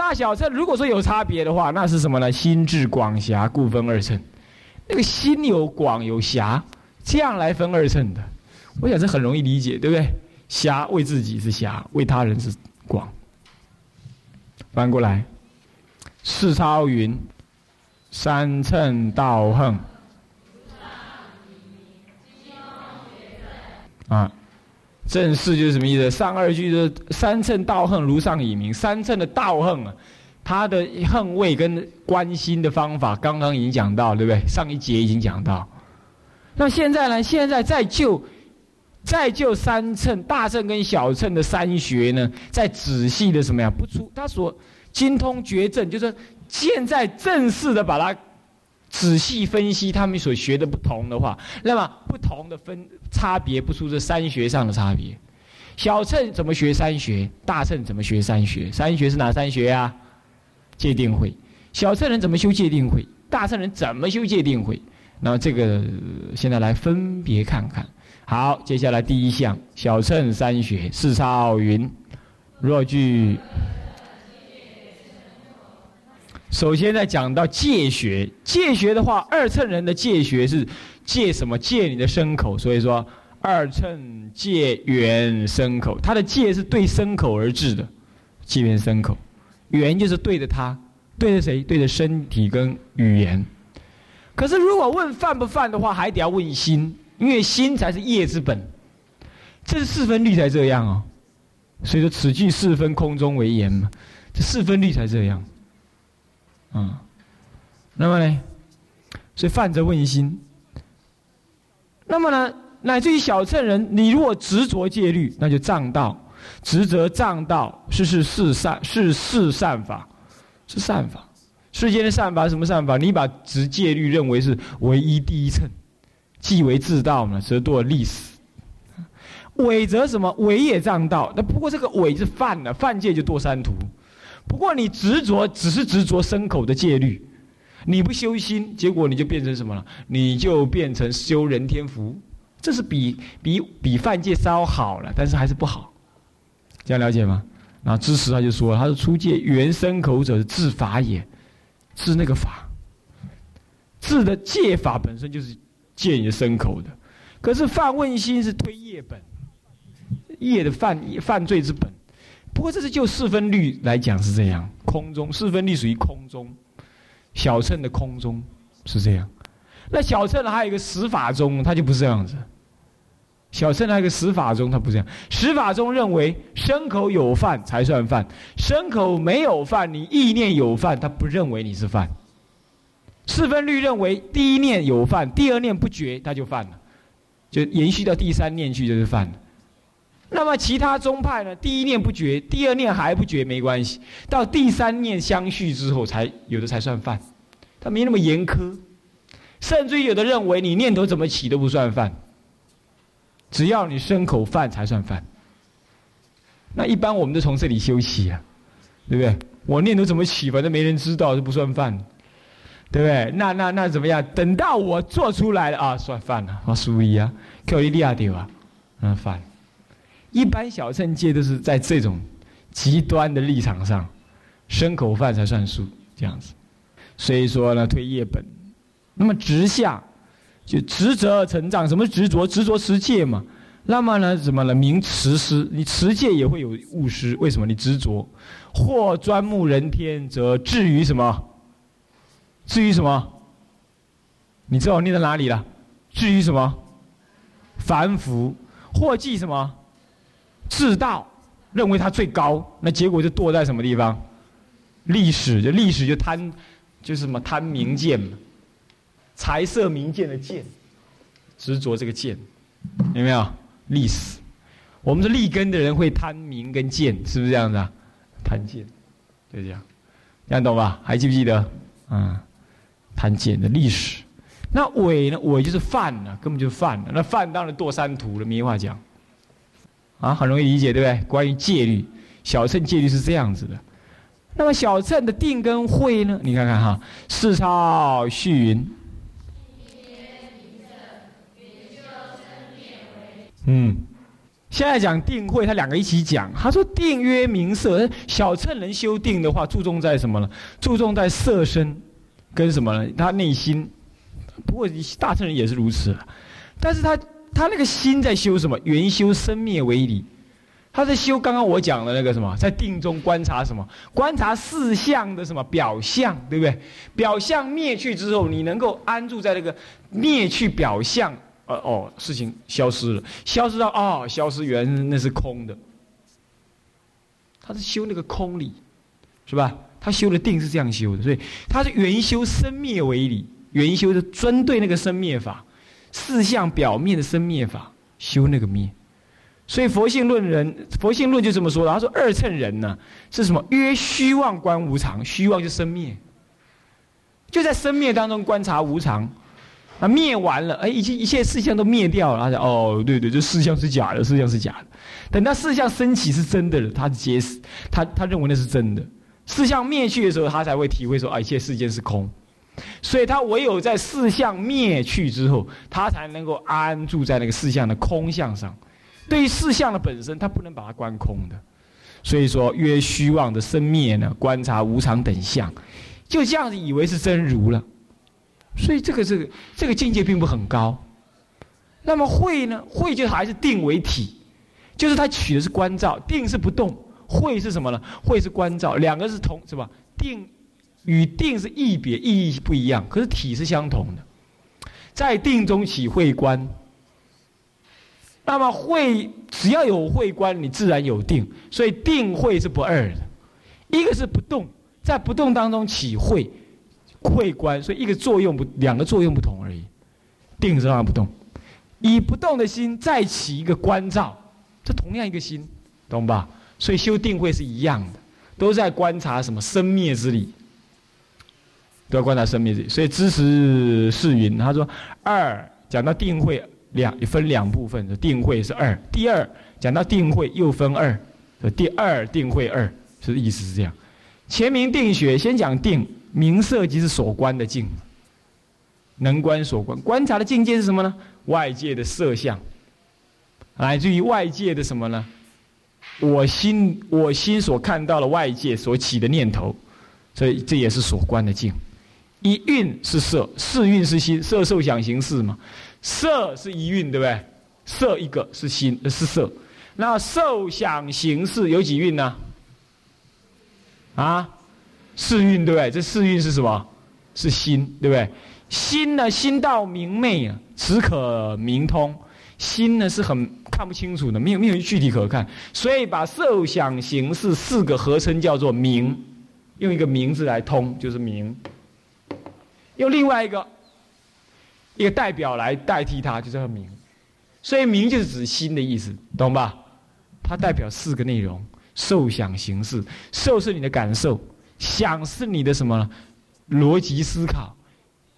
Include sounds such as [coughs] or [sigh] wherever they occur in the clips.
大小乘如果说有差别的话，那是什么呢？心智广狭，故分二乘。那个心有广有狭，这样来分二乘的。我想这很容易理解，对不对？狭为自己是狭，为他人是广。翻过来，四超云：三乘道横。啊。正式就是什么意思？上二句是三乘道横如上以明，三乘的道横啊，它的横位跟关心的方法，刚刚已经讲到，对不对？上一节已经讲到。那现在呢？现在再就再就三乘大乘跟小乘的三学呢，再仔细的什么呀？不出他所精通绝症，就是现在正式的把它。仔细分析他们所学的不同的话，那么不同的分差别不出这三学上的差别。小乘怎么学三学？大乘怎么学三学？三学是哪三学呀？戒定慧。小乘人怎么修戒定慧？大乘人怎么修戒定慧？那这个现在来分别看看。好，接下来第一项，小乘三学，四超云，若具。首先，在讲到戒学，戒学的话，二乘人的戒学是戒什么？戒你的牲口。所以说，二乘戒缘牲口，他的戒是对牲口而治的，戒缘牲口，缘就是对着他，对着谁？对着身体跟语言。可是，如果问犯不犯的话，还得要问心，因为心才是业之本。这是四分律才这样哦。所以说，此句四分空中为言嘛，这四分律才这样。嗯，那么呢？所以犯则问心。那么呢，乃至于小乘人，你如果执着戒律，那就障道；执着障道，是是是善，是是善法，是善法。世间的善法什么善法？你把执戒律认为是唯一第一乘，即为自道嘛，则堕历死。伪则什么？伪也障道。那不过这个伪是犯了，犯戒就堕三途。不过你执着只是执着牲口的戒律，你不修心，结果你就变成什么了？你就变成修人天福，这是比比比犯戒稍好了，但是还是不好。这样了解吗？然后知识他就说，他是出戒原牲口者治法也，治那个法，治的戒法本身就是戒你的牲口的，可是犯问心是推业本，业的犯犯罪之本。不过这是就四分律来讲是这样，空中四分律属于空中，小乘的空中是这样。那小乘还有一个十法中，它就不是这样子。小乘还有一个十法中，它不是这样。十法中认为牲口有犯才算犯，牲口没有犯，你意念有犯，他不认为你是犯。四分律认为第一念有犯，第二念不觉，他就犯了，就延续到第三念去就是犯了。那么其他宗派呢？第一念不绝，第二念还不绝没关系，到第三念相续之后才有的才算犯，他没那么严苛，甚至于有的认为你念头怎么起都不算犯，只要你牲口犯才算犯。那一般我们都从这里休息啊，对不对？我念头怎么起，反正没人知道就不算犯，对不对？那那那怎么样？等到我做出来了啊，算犯了，我输一啊，克利利亚丢啊，那犯。一般小乘界都是在这种极端的立场上，牲口饭才算数这样子。所以说呢，推业本，那么直下就执着成长，什么执着？执着持戒嘛。那么呢，怎么了？名持师，你持戒也会有误失，为什么？你执着，或专目人天，则至于什么？至于什么？你知道我念在哪里了？至于什么？凡夫，或记什么？自道认为他最高，那结果就堕在什么地方？历史就历史就贪，就是什么贪名剑嘛，财色名剑的剑，执着这个剑，有没有？历史，我们是立根的人会贪名跟剑，是不是这样子啊？贪剑，就这样，这样懂吧？还记不记得？嗯，贪剑的历史，那伪呢？伪就是犯了，根本就犯了。那犯当然堕三途了，没话讲。啊，很容易理解，对不对？关于戒律，小乘戒律是这样子的。那么小乘的定跟慧呢？你看看哈，四超续云。嗯，现在讲定慧，他两个一起讲。他说定曰明色，小乘人修定的话，注重在什么呢？注重在色身，跟什么呢？他内心。不过大乘人也是如此，但是他他那个心在修什么？原修生灭为理。他在修刚刚我讲的那个什么，在定中观察什么？观察四相的什么表象，对不对？表象灭去之后，你能够安住在那个灭去表象。呃哦，事情消失了，消失到哦，消失原那是空的。他是修那个空理，是吧？他修的定是这样修的，所以他是原修生灭为理，原修是针对那个生灭法，四相表面的生灭法修那个灭。所以佛性论人，佛性论就这么说的。他说二乘人呢是什么？曰虚妄观无常，虚妄就生灭，就在生灭当中观察无常。啊，灭完了，哎，一切一切事项都灭掉了。他讲，哦，对对，这事项是假的，事项是假的。等到事项升起是真的了，他结识，他他认为那是真的。事项灭去的时候，他才会体会说，啊，一切世间是空。所以他唯有在事项灭去之后，他才能够安住在那个事项的空相上。对于事项的本身，他不能把它观空的。所以说，约虚妄的生灭呢，观察无常等相，就这样子以为是真如了。所以这个这个这个境界并不很高，那么慧呢？慧就还是定为体，就是它取的是观照，定是不动，慧是什么呢？慧是观照，两个是同是吧？定与定是异别，意义不一样，可是体是相同的，在定中起慧观。那么慧只要有慧观，你自然有定，所以定慧是不二的，一个是不动，在不动当中起慧。会观，所以一个作用不，两个作用不同而已。定是让不动，以不动的心再起一个观照，这同样一个心，懂吧？所以修定慧是一样的，都在观察什么生灭之理，都要观察生命。所以知识是云，他说二讲到定慧两分两部分，定慧是二。第二讲到定慧又分二，第二定慧二，是意思是这样。前明定学先讲定。明色即是所观的境，能观所观，观察的境界是什么呢？外界的色相，来自于外界的什么呢？我心我心所看到的外界所起的念头，所以这也是所观的境。一蕴是色，四蕴是心，色受想行识嘛。色是一蕴，对不对？色一个是心，是色。那受想行识有几运呢？啊？四蕴对不对？这四蕴是什么？是心，对不对？心呢？心道明媚啊，此可明通。心呢是很看不清楚的，没有没有具体可看，所以把受想行识四个合称叫做明，用一个名字来通就是明。用另外一个一个代表来代替它，就叫明。所以明就是指心的意思，懂吧？它代表四个内容：受想行识。受是你的感受。想是你的什么逻辑思考，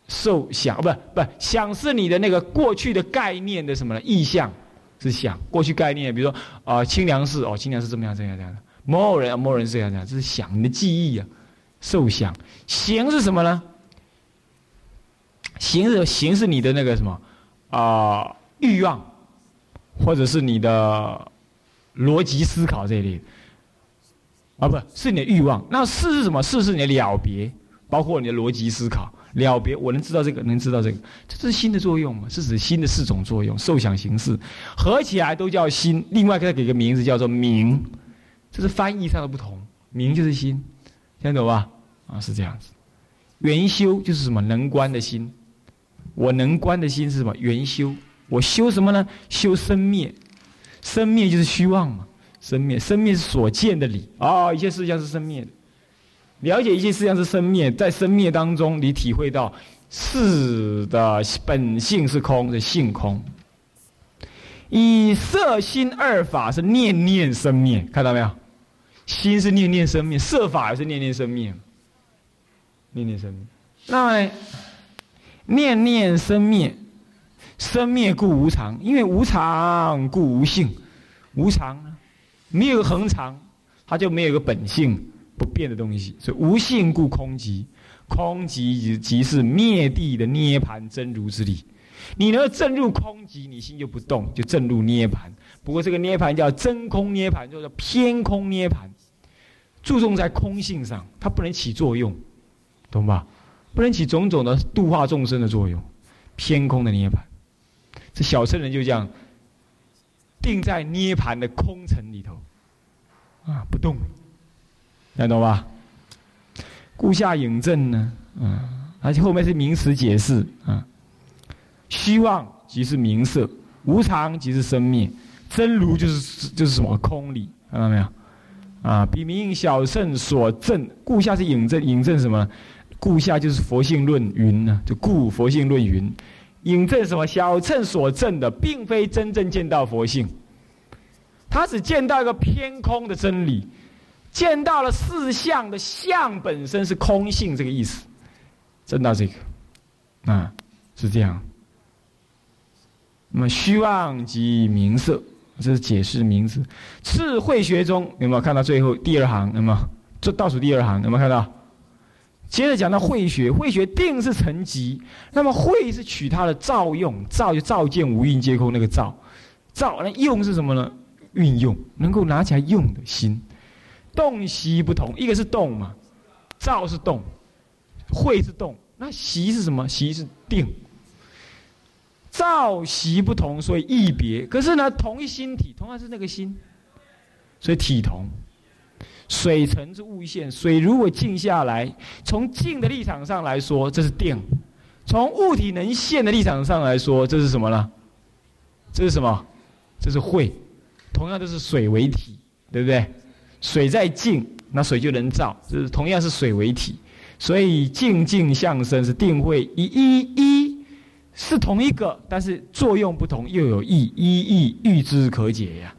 受想不不想是你的那个过去的概念的什么呢？意象是想过去概念，比如说啊清凉寺哦清凉寺这么样这样这样的，某人某人这样这样，这是想你的记忆啊，受想行是什么呢？行是行是你的那个什么啊欲望，或者是你的逻辑思考这一类。啊，不是你的欲望。那事是什么？事是你的了别，包括你的逻辑思考了别。我能知道这个，能知道这个，这是心的作用嘛？是指心的四种作用，受想行识合起来都叫心。另外再给个名字叫做明，这是翻译上的不同。明就是心，听得懂吧？啊，是这样子。元修就是什么？能观的心。我能观的心是什么？元修。我修什么呢？修生灭。生灭就是虚妄嘛。生灭，生灭是所见的理啊！一切事项是生灭的，了解一切事项是生灭，在生灭当中，你体会到事的本性是空的性空。以色心二法是念念生灭，看到没有？心是念念生灭，色法也是念念生灭，念念生灭。那，念念生灭，生灭故无常，因为无常故无性，无常。没有恒常，它就没有个本性不变的东西。所以无性故空寂，空寂即即是灭地的涅盘真如之理。你能够证入空寂，你心就不动，就证入涅盘。不过这个涅盘叫真空涅盘，叫做偏空涅盘，注重在空性上，它不能起作用，懂吧？不能起种种的度化众生的作用，偏空的涅盘。这小圣人就这样定在涅盘的空城里头，啊，不动，看懂吧？故下引证呢，啊，而且后面是名词解释啊。虚妄即是名色，无常即是生灭，真如就是就是什么空理，看到没有？啊，比名小圣所证，故下是引证，引证什么？故下就是佛性论云呢，就故佛性论云，引证什么？小乘所证的，并非真正见到佛性，他只见到一个偏空的真理，见到了四相的相本身是空性，这个意思，证到这个，啊，是这样。那么虚妄即名色，这是解释名字。智慧学中有没有看到最后第二行？有没有？这倒数第二行有没有看到？接着讲到慧学，慧学定是成集。那么慧是取它的造用，造就造见无蕴皆空那个造，造那用是什么呢？运用能够拿起来用的心。动习不同，一个是动嘛，造是动，慧是动，那习是什么？习是定。造习不同，所以异别。可是呢，同一心体，同样是那个心，所以体同。水成之物现，水如果静下来，从静的立场上来说，这是定；从物体能现的立场上来说，这是什么呢？这是什么？这是慧。同样都是水为体，对不对？水在静，那水就能造。这是同样是水为体，所以静静相生是定慧一一一。是同一个，但是作用不同，又有异，一异喻之可解呀。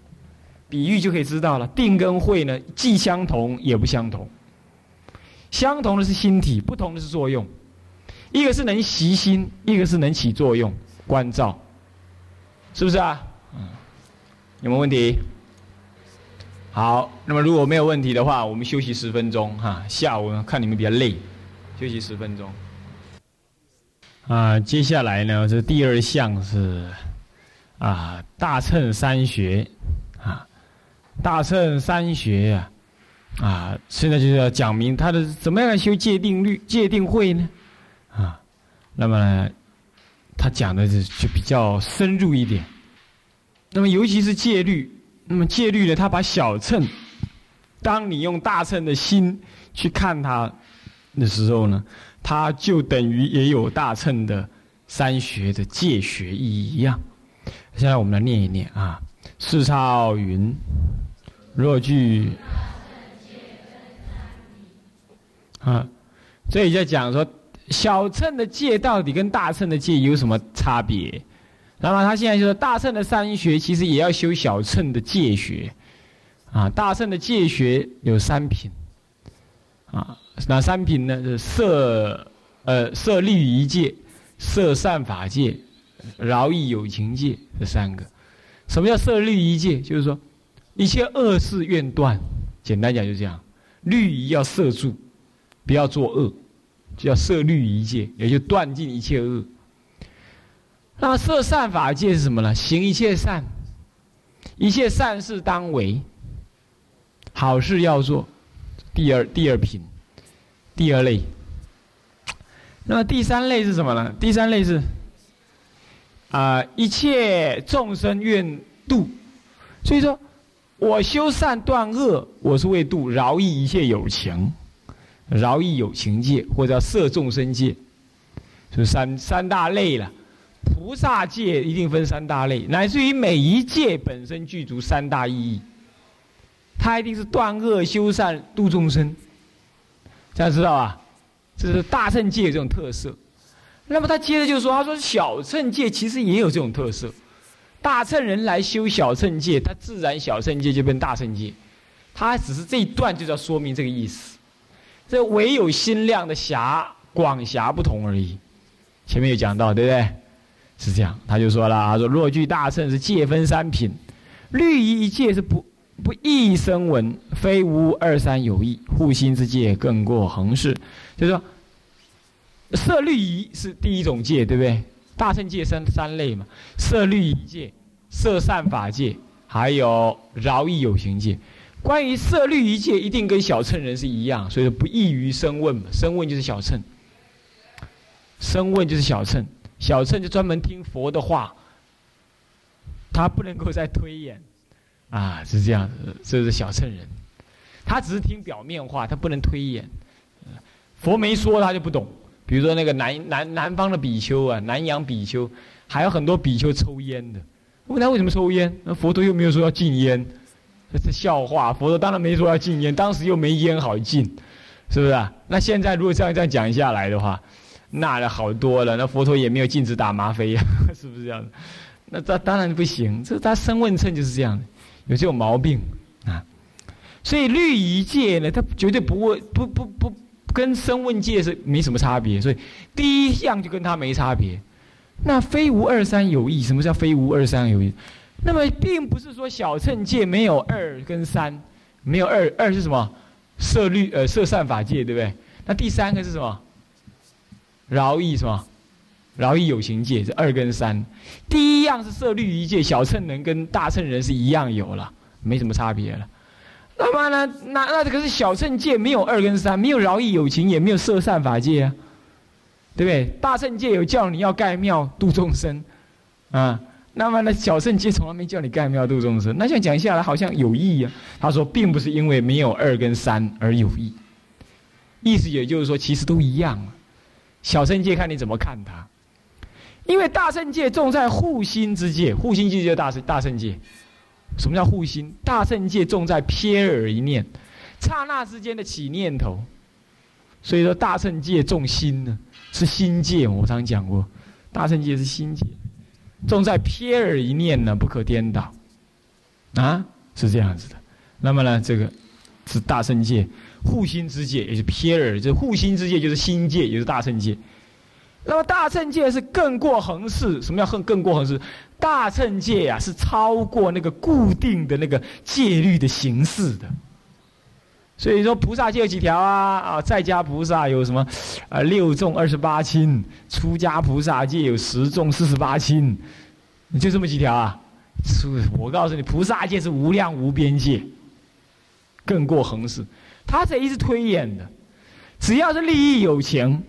比喻就可以知道了，定跟慧呢，既相同也不相同。相同的是心体，不同的是作用。一个是能习心，一个是能起作用，关照，是不是啊？有没有问题？好，那么如果没有问题的话，我们休息十分钟哈。下午呢看你们比较累，休息十分钟。啊，接下来呢，这第二项是啊，大乘三学啊，大乘三学呀，啊，现在就是要讲明他的怎么样来修戒定律、戒定慧呢？啊，那么他讲的是就比较深入一点。那么尤其是戒律，那么戒律呢，他把小乘，当你用大乘的心去看它的时候呢？它就等于也有大乘的三学的戒学意义一样。现在我们来念一念啊，世超云：若具啊，这里在讲说小乘的戒到底跟大乘的戒有什么差别？那么他现在就说大乘的三学其实也要修小乘的戒学啊。大乘的戒学有三品啊。哪三品呢？是色，呃，色律仪戒、色善法戒、饶益有情戒这三个。什么叫色律仪戒？就是说，一切恶事愿断。简单讲就这样，律仪要摄住，不要作恶，就叫色律仪戒，也就断尽一切恶。那么色善法戒是什么呢？行一切善，一切善事当为，好事要做。第二第二品。第二类，那么第三类是什么呢？第三类是啊，一切众生愿度，所以说，我修善断恶，我是为度饶益一切有情，饶益有情界或者摄众生界，就三三大类了。菩萨界一定分三大类，乃至于每一界本身具足三大意义，它一定是断恶修善度众生。大家知道啊，这是大乘界这种特色。那么他接着就说：“他说小乘界其实也有这种特色。大乘人来修小乘界，他自然小乘界就变大乘界。他只是这一段就要说明这个意思。这唯有心量的狭广狭不同而已。前面有讲到，对不对？是这样。他就说了：他说若具大乘是界分三品，律仪一界是不。”不异声闻，非无二三有异。护心之戒更过恒世，就是说，色律仪是第一种戒，对不对？大乘界三三类嘛，色律仪界、色善法界，还有饶益有情界。关于色律仪界，一定跟小乘人是一样，所以说不异于声问嘛。声问就是小乘，声问就是小乘，小乘就专门听佛的话，他不能够再推演，啊，是这样，这是小乘人，他只是听表面话，他不能推演，佛没说他就不懂。比如说那个南南南方的比丘啊，南洋比丘，还有很多比丘抽烟的，问他为什么抽烟，那佛陀又没有说要禁烟。这是笑话，佛陀当然没说要禁烟，当时又没烟好禁，是不是啊？那现在如果这样这样讲下来的话，那好多了。那佛陀也没有禁止打吗啡呀，[laughs] 是不是这样那这当然不行，这他生问称就是这样，有这种毛病啊。所以律仪戒呢，他绝对不会不不不跟生问界是没什么差别，所以第一项就跟他没差别。那非无二三有意，什么叫非无二三有意？那么，并不是说小乘界没有二跟三，没有二，二是什么？色律呃色善法界，对不对？那第三个是什么？饶益什么？饶益有情界，这二跟三。第一样是色律一界，小乘人跟大乘人是一样有了，没什么差别了。那么呢，那那这个是小乘界没有二跟三，没有饶益有情，也没有色善法界啊，对不对？大乘界有叫你要盖庙度众生，啊。那么呢，小圣界从来没叫你盖庙度众生。那这样讲下来，好像有意呀。他说，并不是因为没有二跟三而有意，意思也就是说，其实都一样。小圣界看你怎么看它，因为大圣界重在护心之界，护心之界就大圣大圣界。什么叫护心？大圣界重在瞥耳一念，刹那之间的起念头。所以说，大圣界重心呢，是心界。我常讲过，大圣界是心界。重在瞥耳一念呢，不可颠倒，啊，是这样子的。那么呢，这个是大圣界护心之界，也是瞥耳，这护心之界就是心界，也是大圣界。那么大乘界是更过恒世，什么叫更更过恒世？大乘界呀，是超过那个固定的那个戒律的形式的。所以说，菩萨戒有几条啊？啊，在家菩萨有什么？啊，六众二十八亲；出家菩萨戒有十众四十八亲，就这么几条啊？是，我告诉你，菩萨戒是无量无边界，更过恒世。他这一直推演的，只要是利益有情，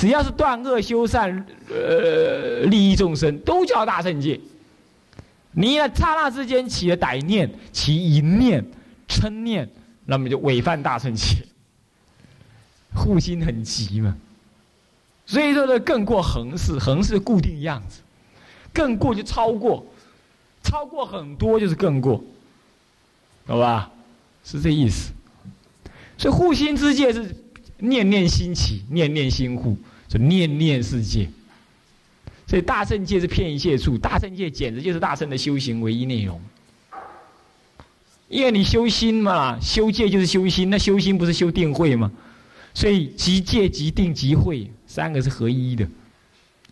只要是断恶修善，呃，利益众生，都叫大圣界。你呢，刹那之间起了歹念，起淫念、嗔念。那么就违犯大圣界，护心很急嘛，所以说呢，更过横式，横式固定样子，更过就超过，超过很多就是更过，好吧？是这意思。所以护心之戒是念念心起，念念心护，就念念世界。所以大圣界是骗一切处，大圣界简直就是大圣的修行唯一内容。因为你修心嘛，修戒就是修心，那修心不是修定慧吗？所以即戒即定即慧三个是合一的，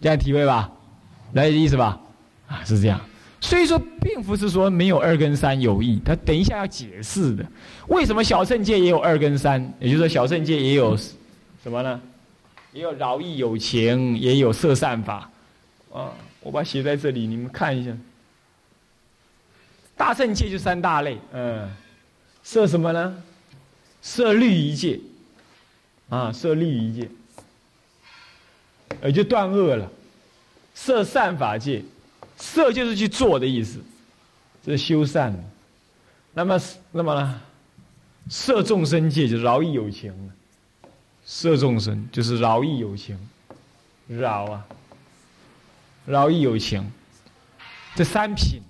这样体会吧？来意思吧？啊，是这样。所以说，并不是说没有二跟三有意，他等一下要解释的。为什么小圣界也有二跟三？也就是说，小圣界也有什么呢？也有饶益有情，也有色善法。啊，我把写在这里，你们看一下。大圣界就三大类，嗯，设什么呢？设律仪戒，啊，设律仪戒，也就断恶了。设善法界，设就是去做的意思，这是修善。那么，那么呢？设众生界就饶益有情设众生就是饶益有情，饶啊，饶益有情，这三品。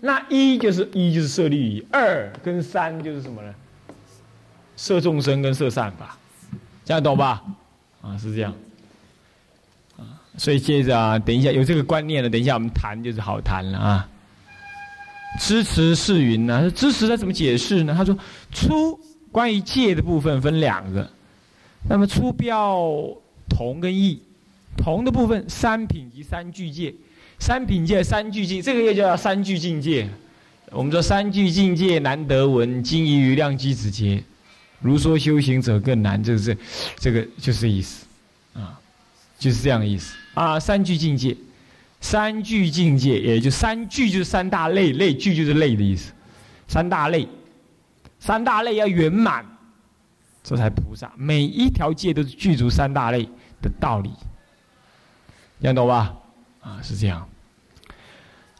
那一就是一就是设律仪，二跟三就是什么呢？色众生跟色善法，这样懂吧？啊，是这样。所以接着啊，等一下有这个观念了，等一下我们谈就是好谈了啊。支持是云呢？支持他怎么解释呢？他说，出关于戒的部分分两个，那么出标同跟异，同的部分三品及三具戒。三品戒、三句境，这个又叫三句境界。我们说三句境界难得闻，精于于量机子节。如说修行者更难，就是这，这个就是意思，啊，就是这样的意思。啊，三具境界，三具境界，也就三具就是三大类，类具就是类的意思，三大类，三大类要圆满，这才菩萨。每一条界都是具足三大类的道理，你懂吧？啊，是这样。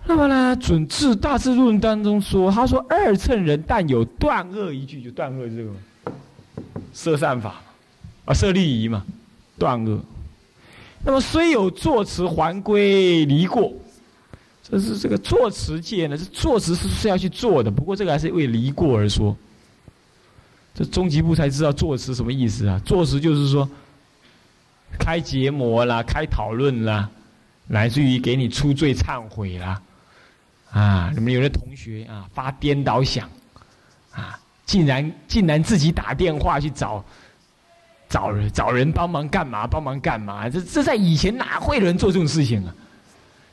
那么呢，准智大智论当中说，他说二乘人但有断恶一句，就断恶这个色善法，啊，色利仪嘛，断恶。那么虽有作词还归离过，这是这个作词界呢，是作词是是要去做的，不过这个还是为离过而说。这终极部才知道作词什么意思啊？作词就是说开结膜啦，开讨论啦，来自于给你出罪忏悔啦。啊，你们有的同学啊发颠倒想，啊，竟然竟然自己打电话去找找人找人帮忙干嘛？帮忙干嘛？这这在以前哪会有人做这种事情啊？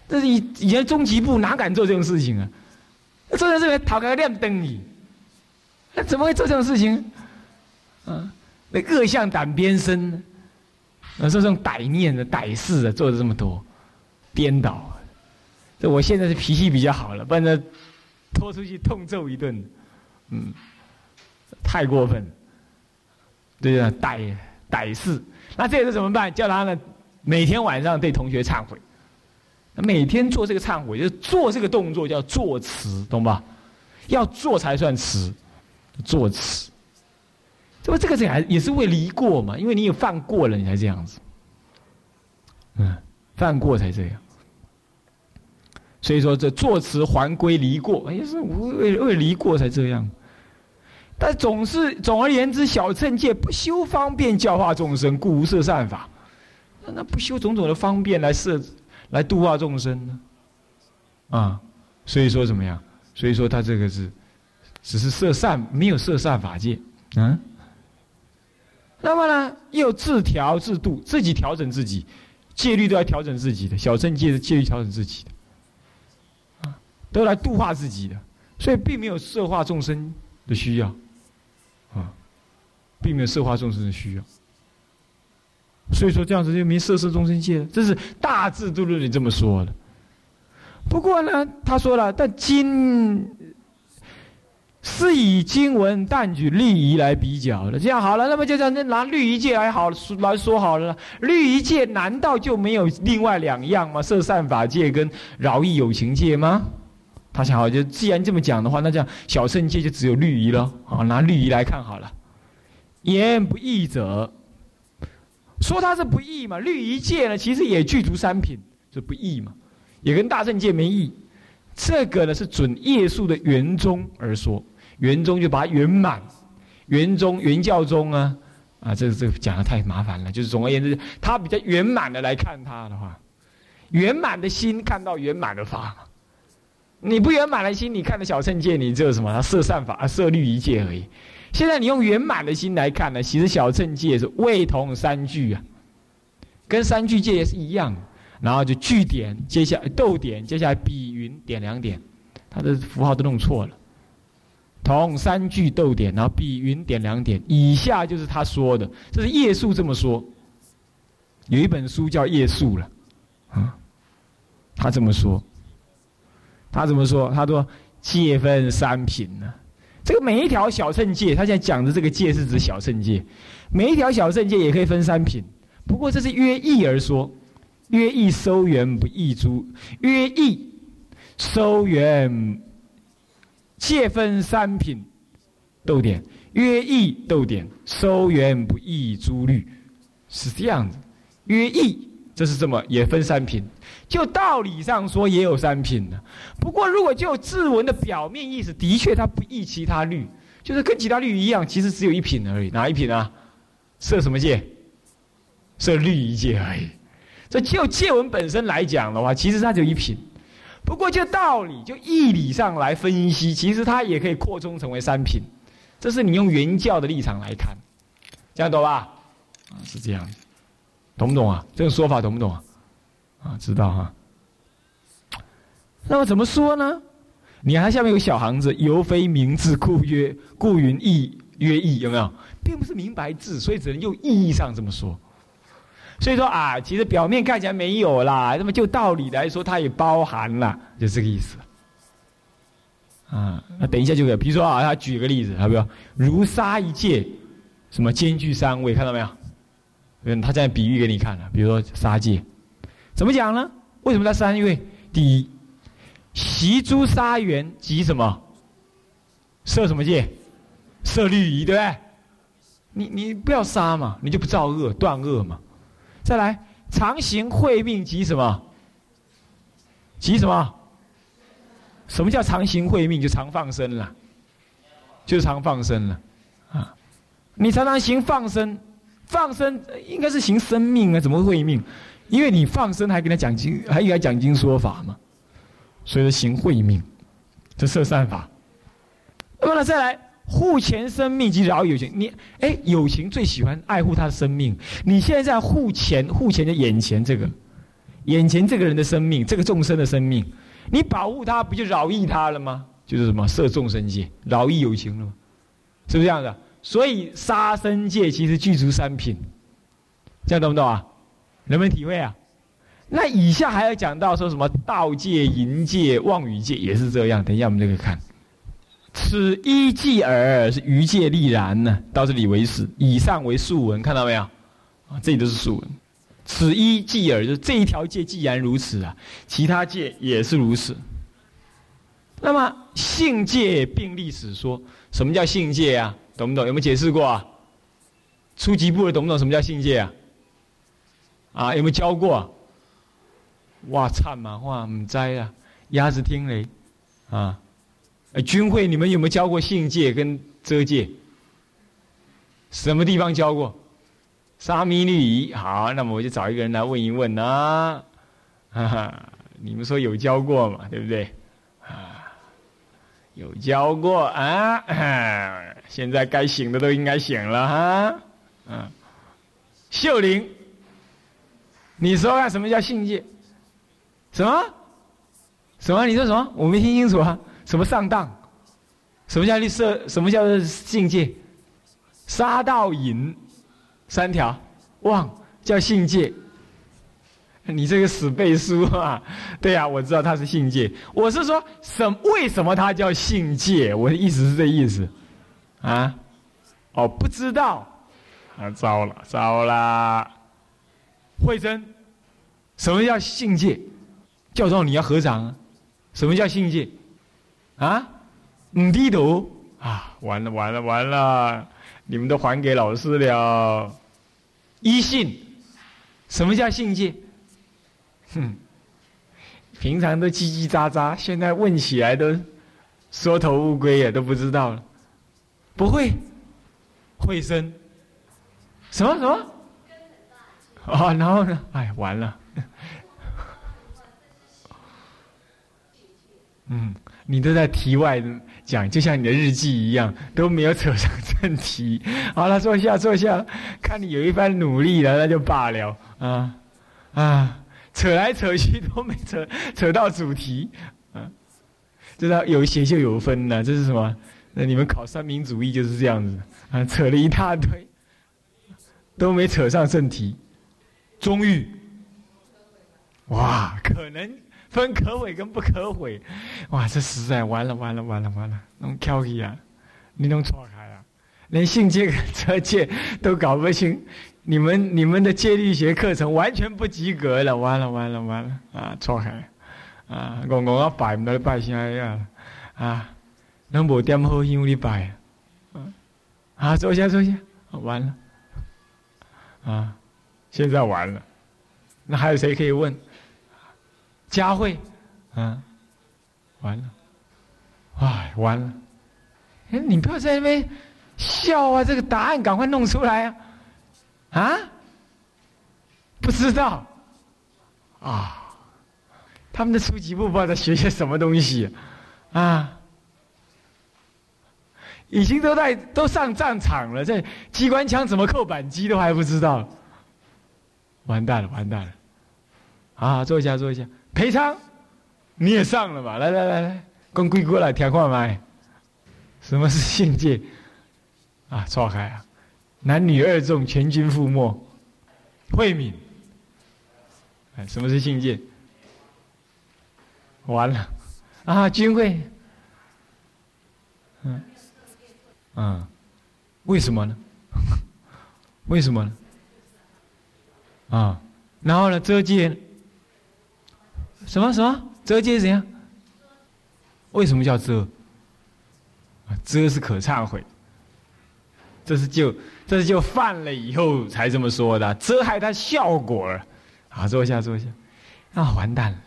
这是以以前中级部哪敢做这种事情啊？做这事情讨个亮灯你，那怎么会做这种事情？啊，那恶向胆边生，啊，这种歹念的歹事啊，做的这么多，颠倒。这我现在是脾气比较好了，不然呢，拖出去痛揍一顿，嗯，太过分，对呀啊，歹歹事，那这也是怎么办？叫他呢，每天晚上对同学忏悔，每天做这个忏悔，就做这个动作叫做词，懂吧？要做才算词，做词。这不这个这还也是为离过嘛？因为你有犯过了，你才这样子，嗯，犯过才这样。所以说，这作词还归离过，也是为为离过才这样。但总是总而言之，小乘界不修方便教化众生，故无设善法。那那不修种种的方便来设来度化众生呢？啊，所以说怎么样？所以说他这个是只是设善，没有设善法界。嗯。那么呢，又自调自度，自己调整自己，戒律都要调整自己的。小乘界是戒律调整自己的。都来度化自己的，所以并没有摄化众生的需要，并没有摄化众生的需要。所以说这样子就没摄摄众生界，这是大智度论里这么说的。不过呢，他说了，但经是以经文但举律仪来比较的，这样好了，那么就这样拿律仪界来好来说好了。律仪界难道就没有另外两样吗？摄善法界跟饶益有情界吗？他想好，就既然这么讲的话，那这样小圣界就只有律仪了。好，拿律仪来看好了。言不义者，说他是不义嘛？律仪界呢，其实也具足三品，就不义嘛，也跟大圣界没异。这个呢是准业数的圆中而说，圆中就把它圆满，圆中圆教中啊啊，这这讲的太麻烦了。就是总而言之，他比较圆满的来看他的话，圆满的心看到圆满的法。你不圆满的心，你看的小乘界，你只有什么？色善法啊、色律一界而已。现在你用圆满的心来看呢，其实小乘界是未同三句啊，跟三句界也是一样。然后就句点，接下来逗点，接下来比云点两点，它的符号都弄错了。同三句逗点，然后比云点两点，以下就是他说的，这是叶树这么说。有一本书叫《叶树》了，啊，他这么说。他怎么说？他说戒分三品呢。这个每一条小乘戒，他现在讲的这个戒是指小乘戒，每一条小乘戒也可以分三品。不过这是约义而说，约义收缘不异诸，约义收缘戒分三品，逗点约义逗点收缘不异诸律，是这样子。约义这是这么也分三品。就道理上说，也有三品的。不过，如果就字文的表面意思，的确它不异其他律，就是跟其他律一样，其实只有一品而已。哪一品啊？设什么戒？设律仪戒而已。这就戒文本身来讲的话，其实它就一品。不过，就道理、就义理上来分析，其实它也可以扩充成为三品。这是你用原教的立场来看，这样懂吧？啊，是这样懂不懂啊？这个说法懂不懂啊？啊，知道哈。那么怎么说呢？你看下面有小行子，犹非明字，故曰故云意曰意，有没有？并不是明白字，所以只能用意义上这么说。所以说啊，其实表面看起来没有啦，那么就道理来说，它也包含了，就这个意思。啊，那等一下就可以，比如说啊，他举个例子，好不好？如沙一戒，什么兼具三位，看到没有？嗯，他在比喻给你看了，比如说杀戒，怎么讲呢？为什么在三月？第一，习诸杀缘即什么？设什么戒？设律仪，对不对？你你不要杀嘛，你就不造恶，断恶嘛。再来，常行慧命即什么？即什么？什么叫常行慧命？就常放生了，就常放生了，啊！你常常行放生，放生应该是行生命啊，怎么会命？因为你放生还给他讲经，还给他讲经说法嘛，所以说行慧命，这摄善法。那么呢，再来护前生命及饶有情，你哎，有情最喜欢爱护他的生命，你现在在护前，护前的眼前这个，眼前这个人的生命，这个众生的生命。你保护他，不就饶益他了吗？就是什么摄众生界，饶益有情了吗？是不是这样的？所以杀生界其实具足三品，这样懂不懂啊？能不能体会啊？那以下还要讲到说什么道戒、淫戒、妄语戒也是这样。等一下我们就可以看，此一戒耳是余戒立然呢，到这里为止。以上为素文，看到没有？啊，这里都是素文。此一戒耳，就是这一条戒既然如此啊，其他戒也是如此。那么性戒并历史说，什么叫性戒啊？懂不懂？有没有解释过啊？初级部的懂不懂什么叫性戒啊？啊，有没有教过？哇，灿嘛哇，唔知啊，鸭子听雷啊。军会你们有没有教过性戒跟遮戒？什么地方教过？沙弥律仪，好，那么我就找一个人来问一问呐，哈哈，你们说有教过嘛？对不对？啊，有教过啊，现在该醒的都应该醒了哈，嗯，秀玲，你说看什么叫信戒？什么？什么？你说什么？我没听清楚啊！什么上当？什么叫绿色？什么叫做性戒？杀盗淫。三条，忘叫信戒。你这个死背书啊！对呀，我知道他是信戒。我是说，什为什么他叫信戒？我的意思是这意思，啊？哦，不知道，啊，糟了，糟了。慧珍，什么叫信戒？教授，你要合掌啊？什么叫信戒？啊？唔低头啊？完了，完了，完了！你们都还给老师了。一信，什么叫信戒？哼，平常都叽叽喳喳，现在问起来都缩头乌龟也都不知道了。不会，会生，什么什么？哦，然后呢？哎，完了。[laughs] 嗯，你都在题外讲，就像你的日记一样，都没有扯上正题。[laughs] 好了，坐下，坐下。看你有一番努力了，那就罢了。啊啊，扯来扯去都没扯扯到主题。啊，知道有写就有分呢，这是什么？那你们考三民主义就是这样子啊，扯了一大堆，都没扯上正题。终于，哇，可能。分可毁跟不可毁，哇！这实在完了完了完了完了，弄挑起啊，你弄错开了，连性戒跟车戒都搞不清，你们你们的戒律学课程完全不及格了，完了完了完了啊！错开，啊！我我要拜唔到你拜啥呀？啊！能无点好香你拜？啊！坐下坐下，完了，啊！现在完了，那还有谁可以问？佳慧，嗯，完了，哎，完了！哎，你不要在那边笑啊！这个答案赶快弄出来啊！啊？不知道啊？他们的初级部不知道在学些什么东西啊？已经都在都上战场了，这机关枪怎么扣扳机都还不知道，完蛋了，完蛋了！啊，坐下，坐下。裴昌，你也上了吧？来来来来，跟贵过来调换麦。什么是性戒？啊，错开啊！男女二众，全军覆没。慧敏，哎，什么是性戒？完了，啊，君会，嗯，嗯，为什么呢？[laughs] 为什么呢？啊，然后呢？遮戒，什么什么？遮戒怎样？为什么叫遮？遮是可忏悔，这是就这是就犯了以后才这么说的，遮害它效果了。好，坐下，坐下。啊，完蛋了。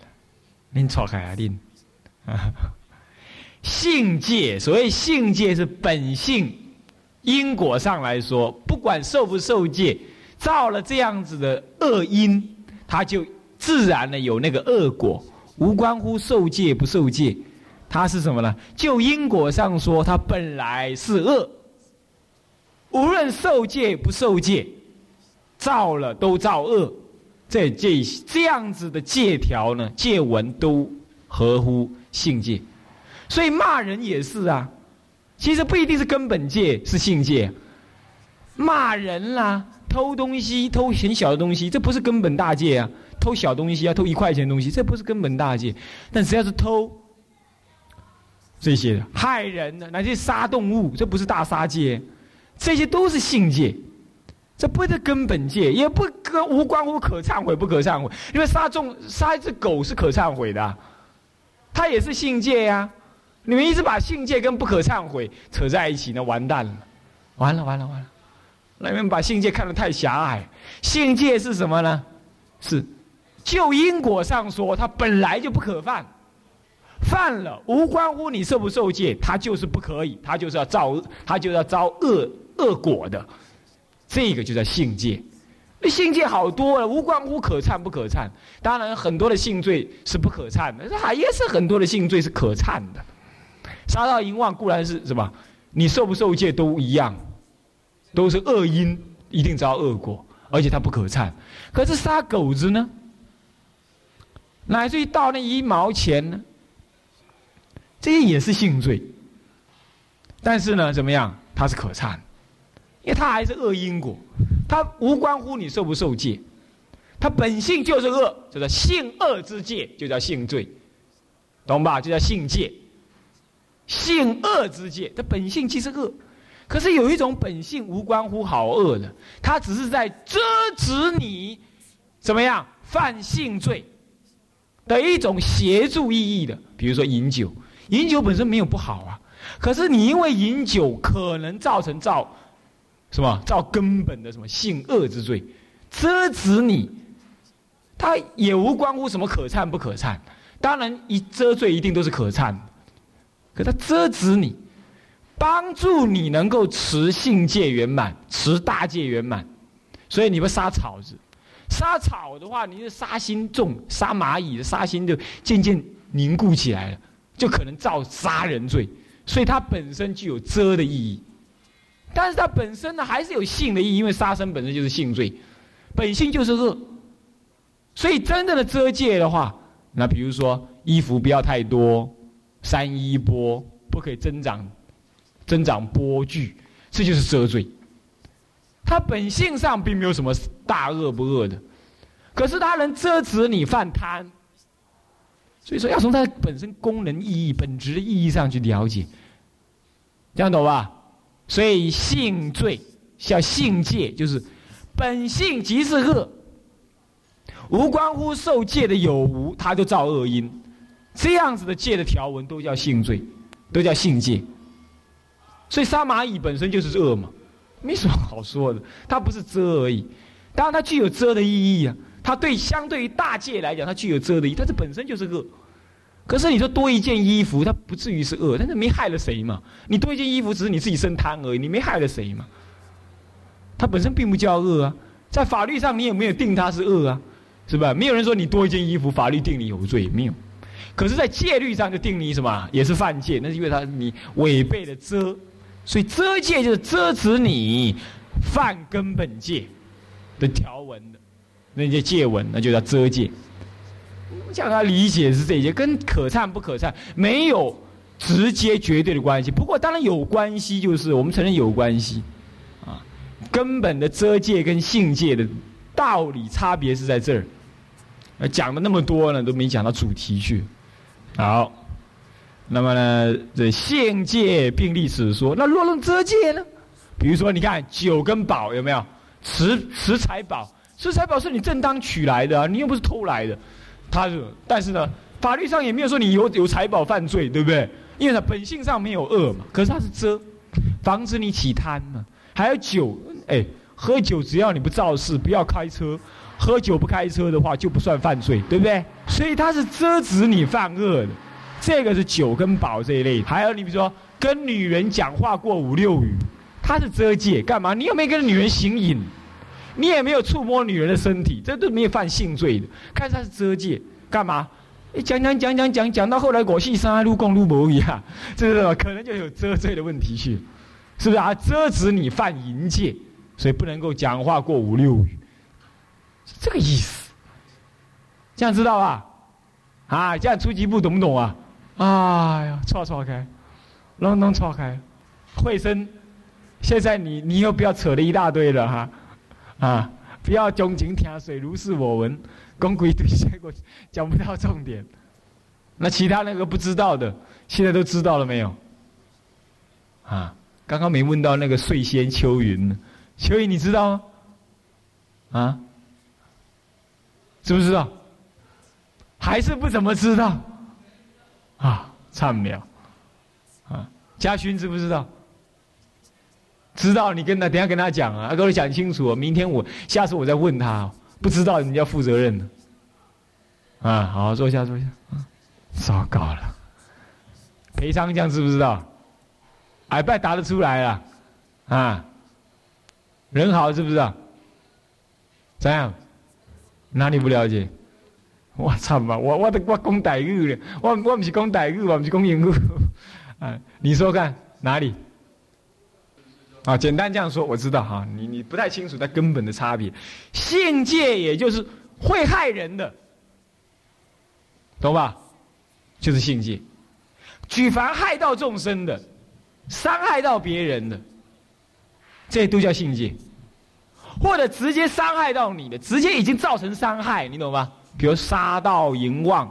您错开啊，您啊，性戒，所谓性戒是本性因果上来说，不管受不受戒，造了这样子的恶因，它就自然的有那个恶果，无关乎受戒不受戒，它是什么呢？就因果上说，它本来是恶，无论受戒不受戒，造了都造恶。这这这样子的戒条呢，戒文都合乎性戒，所以骂人也是啊。其实不一定是根本戒是性戒，骂人啦，偷东西偷很小的东西，这不是根本大戒啊。偷小东西啊，偷一块钱东西，这不是根本大戒。但只要是偷这些害人的，乃至杀动物，这不是大杀戒，这些都是性戒。这不是根本戒，也不跟无关乎可忏悔不可忏悔。因为杀众杀一只狗是可忏悔的，它也是性戒呀。你们一直把性戒跟不可忏悔扯在一起，那完蛋了，完了完了完了。那你们把性戒看得太狭隘。性戒是什么呢？是就因果上说，它本来就不可犯，犯了无关乎你受不受戒，它就是不可以，它就是要造，它就要遭恶恶果的。这个就叫性戒，那性戒好多了，无关乎可忏不可忏。当然，很多的性罪是不可忏的，还也是很多的性罪是可忏的。杀盗淫妄固然是什么，你受不受戒都一样，都是恶因，一定遭恶果，而且它不可忏。可是杀狗子呢，乃至于盗那一毛钱呢，这些也是性罪。但是呢，怎么样，它是可忏。因为它还是恶因果，它无关乎你受不受戒，它本性就是恶，叫做性恶之戒，就叫性罪，懂吧？就叫性戒。性恶之戒，它本性即是恶，可是有一种本性无关乎好恶的，它只是在遮止你怎么样犯性罪的一种协助意义的。比如说饮酒，饮酒本身没有不好啊，可是你因为饮酒可能造成造。什么？造根本的什么性恶之罪，遮止你，他也无关乎什么可忏不可忏。当然，一遮罪一定都是可忏，可他遮止你，帮助你能够持性戒圆满，持大戒圆满。所以你不杀草子，杀草的话，你的杀心重；杀蚂蚁的杀心就渐渐凝固起来了，就可能造杀人罪。所以它本身具有遮的意义。但是它本身呢，还是有性的意义，因为杀生本身就是性罪，本性就是恶，所以真正的遮戒的话，那比如说衣服不要太多，三一波不可以增长，增长波距，这就是遮罪。它本性上并没有什么大恶不恶的，可是它能遮止你犯贪，所以说要从它本身功能意义、本质的意义上去了解，这样懂吧？所以性罪叫性戒，就是本性即是恶，无关乎受戒的有无，他就造恶因。这样子的戒的条文都叫性罪，都叫性戒。所以杀蚂蚁本身就是恶嘛，没什么好说的。它不是遮而已，当然它具有遮的意义啊。它对相对于大戒来讲，它具有遮的意义，它这本身就是恶。可是你说多一件衣服，它不至于是恶，但是没害了谁嘛？你多一件衣服只是你自己生贪而已，你没害了谁嘛？它本身并不叫恶啊，在法律上你也没有定它是恶啊，是吧？没有人说你多一件衣服，法律定你有罪没有？可是，在戒律上就定你什么？也是犯戒，那是因为他你违背了遮，所以遮戒就是遮止你犯根本戒的条文的那些戒文，那就叫遮戒。我叫他理解是这些，跟可忏不可忏没有直接绝对的关系。不过当然有关系，就是我们承认有关系，啊，根本的遮戒跟性戒的道理差别是在这儿，讲了那么多呢，都没讲到主题去。好，那么呢，这现界并立此说，那若论遮戒呢？比如说，你看酒跟宝有没有？持持财宝，持财宝是你正当取来的，你又不是偷来的。他是，但是呢，法律上也没有说你有有财宝犯罪，对不对？因为他本性上没有恶嘛。可是他是遮，防止你起贪嘛。还有酒，哎，喝酒只要你不肇事，不要开车，喝酒不开车的话就不算犯罪，对不对？所以他是遮止你犯恶的。这个是酒跟宝这一类。还有你比如说跟女人讲话过五六语。他是遮戒，干嘛？你又没跟女人行淫，你也没有触摸女人的身体，这都没有犯性罪的。看他是遮戒，干嘛？讲讲讲讲讲讲到后来，我戏三路共路无一样，这是可能就有遮罪的问题去，是不是啊？遮止你犯淫戒，所以不能够讲话过五六语，是这个意思。这样知道吧？啊，这样初级部懂不懂啊？哎呀，错错开，弄弄错开，会生。现在你你又不要扯了一大堆了哈，啊，不要钟情听水如是我闻，公鬼对结果讲不到重点。那其他那个不知道的，现在都知道了没有？啊，刚刚没问到那个睡仙秋云呢，秋云你知道吗？啊，知不知道？还是不怎么知道？啊，差秒。啊，嘉勋知不知道？知道你跟他等下跟他讲啊，跟我讲清楚。明天我下次我再问他，不知道你要负责任的。啊，好好坐下坐下。啊糟糕了，裴昌将知不知道？矮拜答得出来了，啊，人好知不知道？怎样？哪里不了解？我操嘛！我我我讲台语的，我我不是讲台语，我不是讲英语。啊，[laughs] 你说看哪里？啊，简单这样说，我知道哈，你你不太清楚它根本的差别。性戒也就是会害人的，懂吧？就是性戒，举凡害到众生的，伤害到别人的，这都叫性戒。或者直接伤害到你的，直接已经造成伤害，你懂吗？比如杀盗淫妄，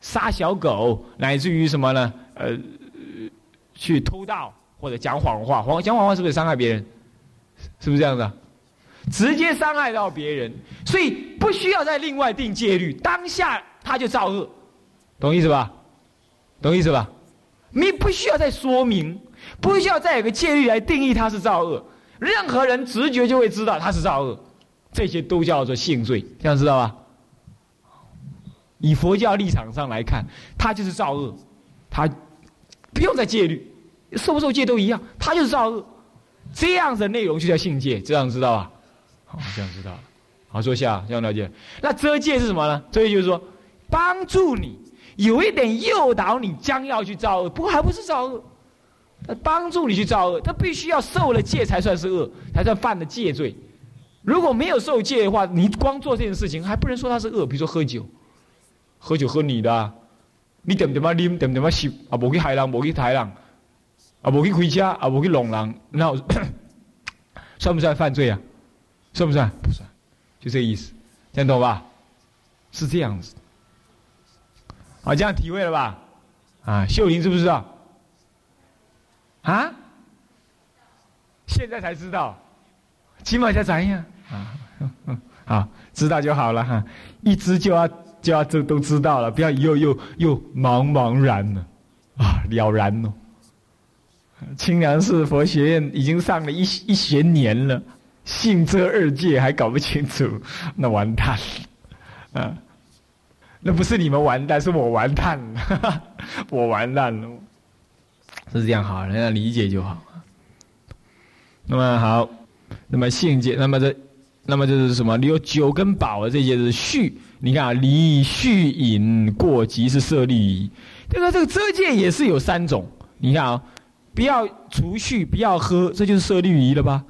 杀小狗，乃至于什么呢？呃，去偷盗。或者讲谎话，谎讲谎话是不是伤害别人？是不是这样的？直接伤害到别人，所以不需要再另外定戒律，当下他就造恶，懂意思吧？懂意思吧？你不需要再说明，不需要再有个戒律来定义他是造恶，任何人直觉就会知道他是造恶，这些都叫做性罪，这样知道吧？以佛教立场上来看，他就是造恶，他不用再戒律。受不受戒都一样，他就是造恶，这样子的内容就叫性戒，这样知道吧？好，这样知道了。好，坐下，这样了解。那遮戒是什么呢？遮戒就是说，帮助你有一点诱导你将要去造恶，不过还不是造恶，帮助你去造恶，他必须要受了戒才算是恶，才算犯了戒罪。如果没有受戒的话，你光做这件事情还不能说他是恶。比如说喝酒，喝酒喝你的，你点点嘛啉，点点嘛吸，啊，无去害人，无去抬人。啊，我去开车，啊，我去弄人，那 [coughs] 算不算犯罪啊？算不算？不算，就这个意思，听懂吧？是这样子。啊，这样体会了吧？啊，秀玲知不知道？啊？现在才知道，起码才怎样？啊，[laughs] 好，知道就好了哈。一知就要就要这都知道了，不要又又又茫茫然了，啊，了然了。清凉寺佛学院已经上了一一学年了，信这二界还搞不清楚，那完蛋了，啊，那不是你们完蛋，是我完蛋了，[laughs] 我完蛋了，是这样好，人家理解就好。那么好，那么性戒，那么这，那么就是什么？你有酒跟宝的这些是续，你看啊，离续饮过即是色律，这个这个遮戒也是有三种，你看啊。不要储蓄，不要喝，这就是设律仪了吧？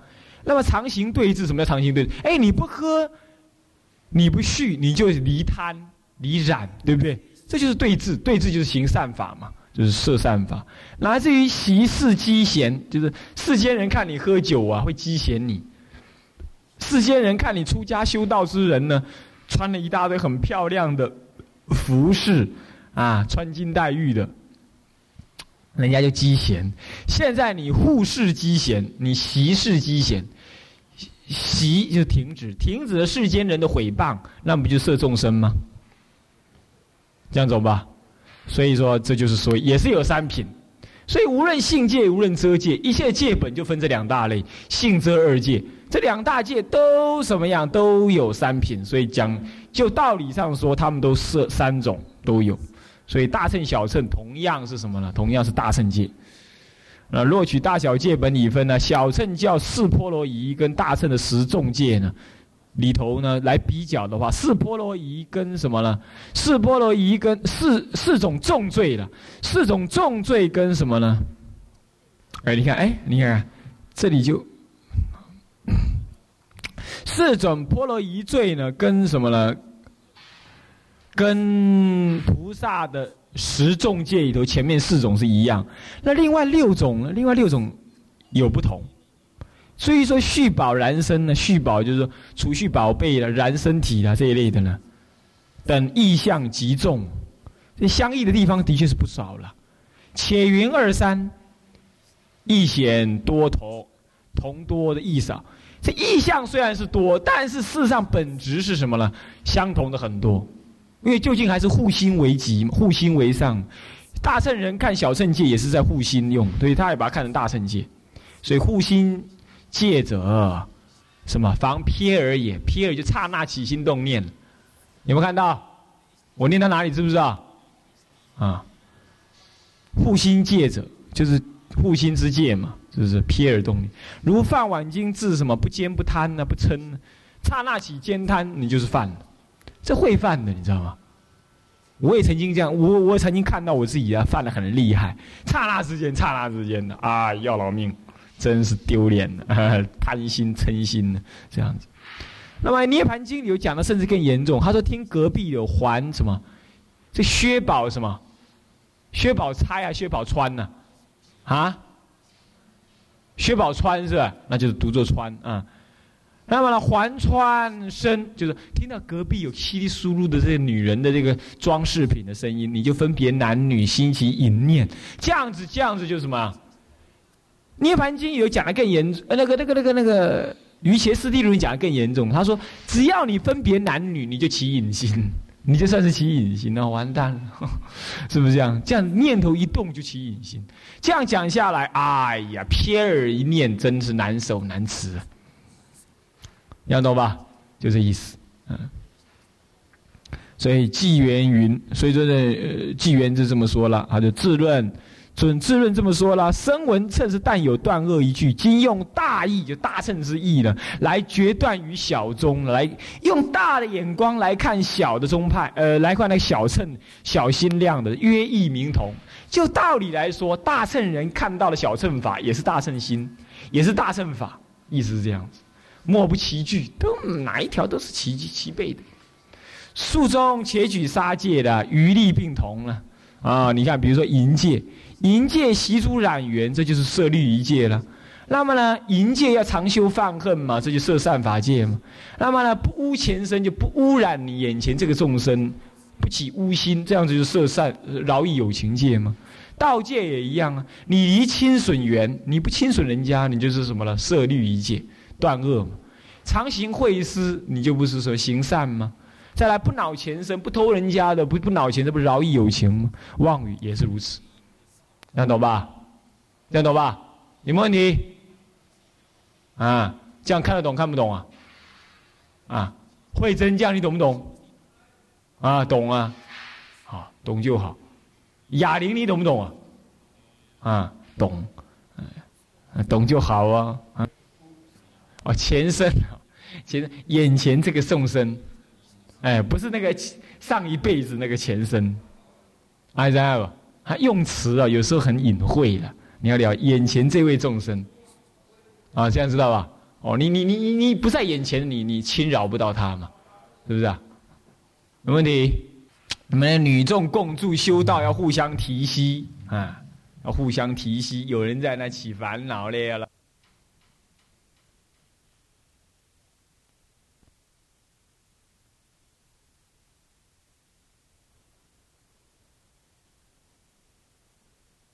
那么常行对峙，什么叫常行对治？哎，你不喝，你不续，你就离贪、离染，对不对？这就是对峙，对峙就是行善法嘛，就是摄善法。来自于习世积嫌，就是世间人看你喝酒啊，会积嫌你；世间人看你出家修道之人呢，穿了一大堆很漂亮的服饰，啊，穿金戴玉的，人家就积嫌。现在你护士积嫌，你习事积嫌，习就停止，停止了世间人的诽谤，那不就摄众生吗？这样走吧。所以说，这就是说，也是有三品。所以无论性界，无论遮界，一切界本就分这两大类：性遮二界。这两大界都什么样？都有三品。所以讲，就道理上说，他们都设三种都有。所以大乘小乘同样是什么呢？同样是大乘界。那若取大小界本里分呢？小乘叫四波罗夷，跟大乘的十众界呢？里头呢，来比较的话，四波罗夷跟什么呢？四波罗夷跟四四种重罪了，四种重罪跟什么呢？哎，你看，哎，你看，这里就四种波罗夷罪呢，跟什么呢？跟菩萨的十重戒里头前面四种是一样，那另外六种呢？另外六种有不同。所以说，续宝燃身呢？续宝就是说储蓄宝贝了、燃身体了这一类的呢，等意象极重，这相异的地方的确是不少了。且云二三，意显多同，同多的异少。这意象虽然是多，但是事实上本质是什么呢？相同的很多。因为究竟还是护心为极，护心为上。大乘人看小乘界也是在护心用，所以他也把它看成大乘界。所以护心。戒者，什么防瞥耳也？瞥耳就刹那起心动念，有没有看到？我念到哪里？知不知道？啊，护心戒者就是护心之戒嘛，是不是？瞥耳动念，如饭碗经治什么不坚不贪呢？不嗔呢？刹那起坚贪，你就是犯了。这会犯的，你知道吗？我也曾经这样，我我曾经看到我自己啊犯的很厉害，刹那之间，刹那之间的啊，要老命。真是丢脸了，[laughs] 贪心嗔心呢，这样子。那么《涅盘经》里有讲的，甚至更严重。他说听隔壁有还什么，这薛宝什么，薛宝钗啊，薛宝钏呢？啊？薛宝钏是吧？那就是读作川啊。那么呢，环川声就是听到隔壁有稀里疏噜的这个女人的这个装饰品的声音，你就分别男女心起淫念，这样子，这样子就什么？《涅盘经》有讲的更严重，呃，那个、那个、那个、那个《瑜伽师地论》讲的更严重。他说，只要你分别男女，你就起隐心，你就算是起隐心了，完蛋了，是不是这样？这样念头一动就起隐心，这样讲下来，哎呀，瞥耳一念，真是难守难持。要懂吧？就这意思，嗯。所以纪元云，所以说呢，纪元就这么说了，他就自论。准智论这么说啦，声闻称是但有断恶一句，今用大义就大乘之意呢，来决断于小宗，来用大的眼光来看小的宗派，呃，来看那个小乘小心量的约义名同。就道理来说，大乘人看到了小乘法，也是大乘心，也是大乘法，意思是这样子，莫不齐聚，都哪一条都是齐齐备的。术中且举杀戒的余力并同了啊，你看，比如说淫戒。淫戒习诸染缘，这就是色律仪戒了。那么呢，淫戒要常修放恨嘛，这就色善法戒嘛。那么呢，不污前身就不污染你眼前这个众生，不起污心，这样子就色善饶益有情戒嘛。道戒也一样啊，你离亲损缘，你不亲损人家，你就是什么了？色律仪戒，断恶嘛。常行惠施，你就不是说行善吗？再来不恼前身，不偷人家的，不不恼钱，这不饶益有情吗？妄语也是如此。这样懂吧？这样懂吧？有没有问题？啊，这样看得懂看不懂啊？啊，慧真这样你懂不懂？啊，懂啊，好，懂就好。哑铃你懂不懂啊？啊，懂，啊懂就好啊。啊，哦，前身，前眼前这个众生，哎，不是那个上一辈子那个前身，哎，知道不？他用词啊，有时候很隐晦的。你要聊眼前这位众生，啊，这样知道吧？哦，你你你你你不在眼前，你你侵扰不到他嘛，是不是啊？没问题。你们女众共住修道，要互相提息啊，要互相提息。有人在那起烦恼了。